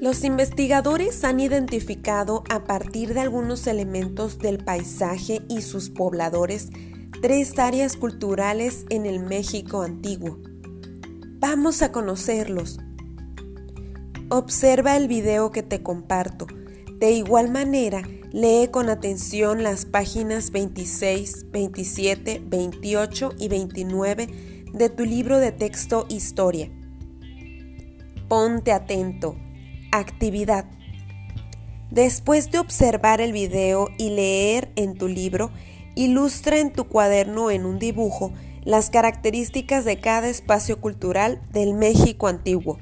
Los investigadores han identificado a partir de algunos elementos del paisaje y sus pobladores tres áreas culturales en el México antiguo. Vamos a conocerlos. Observa el video que te comparto. De igual manera, lee con atención las páginas 26, 27, 28 y 29 de tu libro de texto Historia. Ponte atento. Actividad. Después de observar el video y leer en tu libro, ilustra en tu cuaderno en un dibujo las características de cada espacio cultural del México antiguo.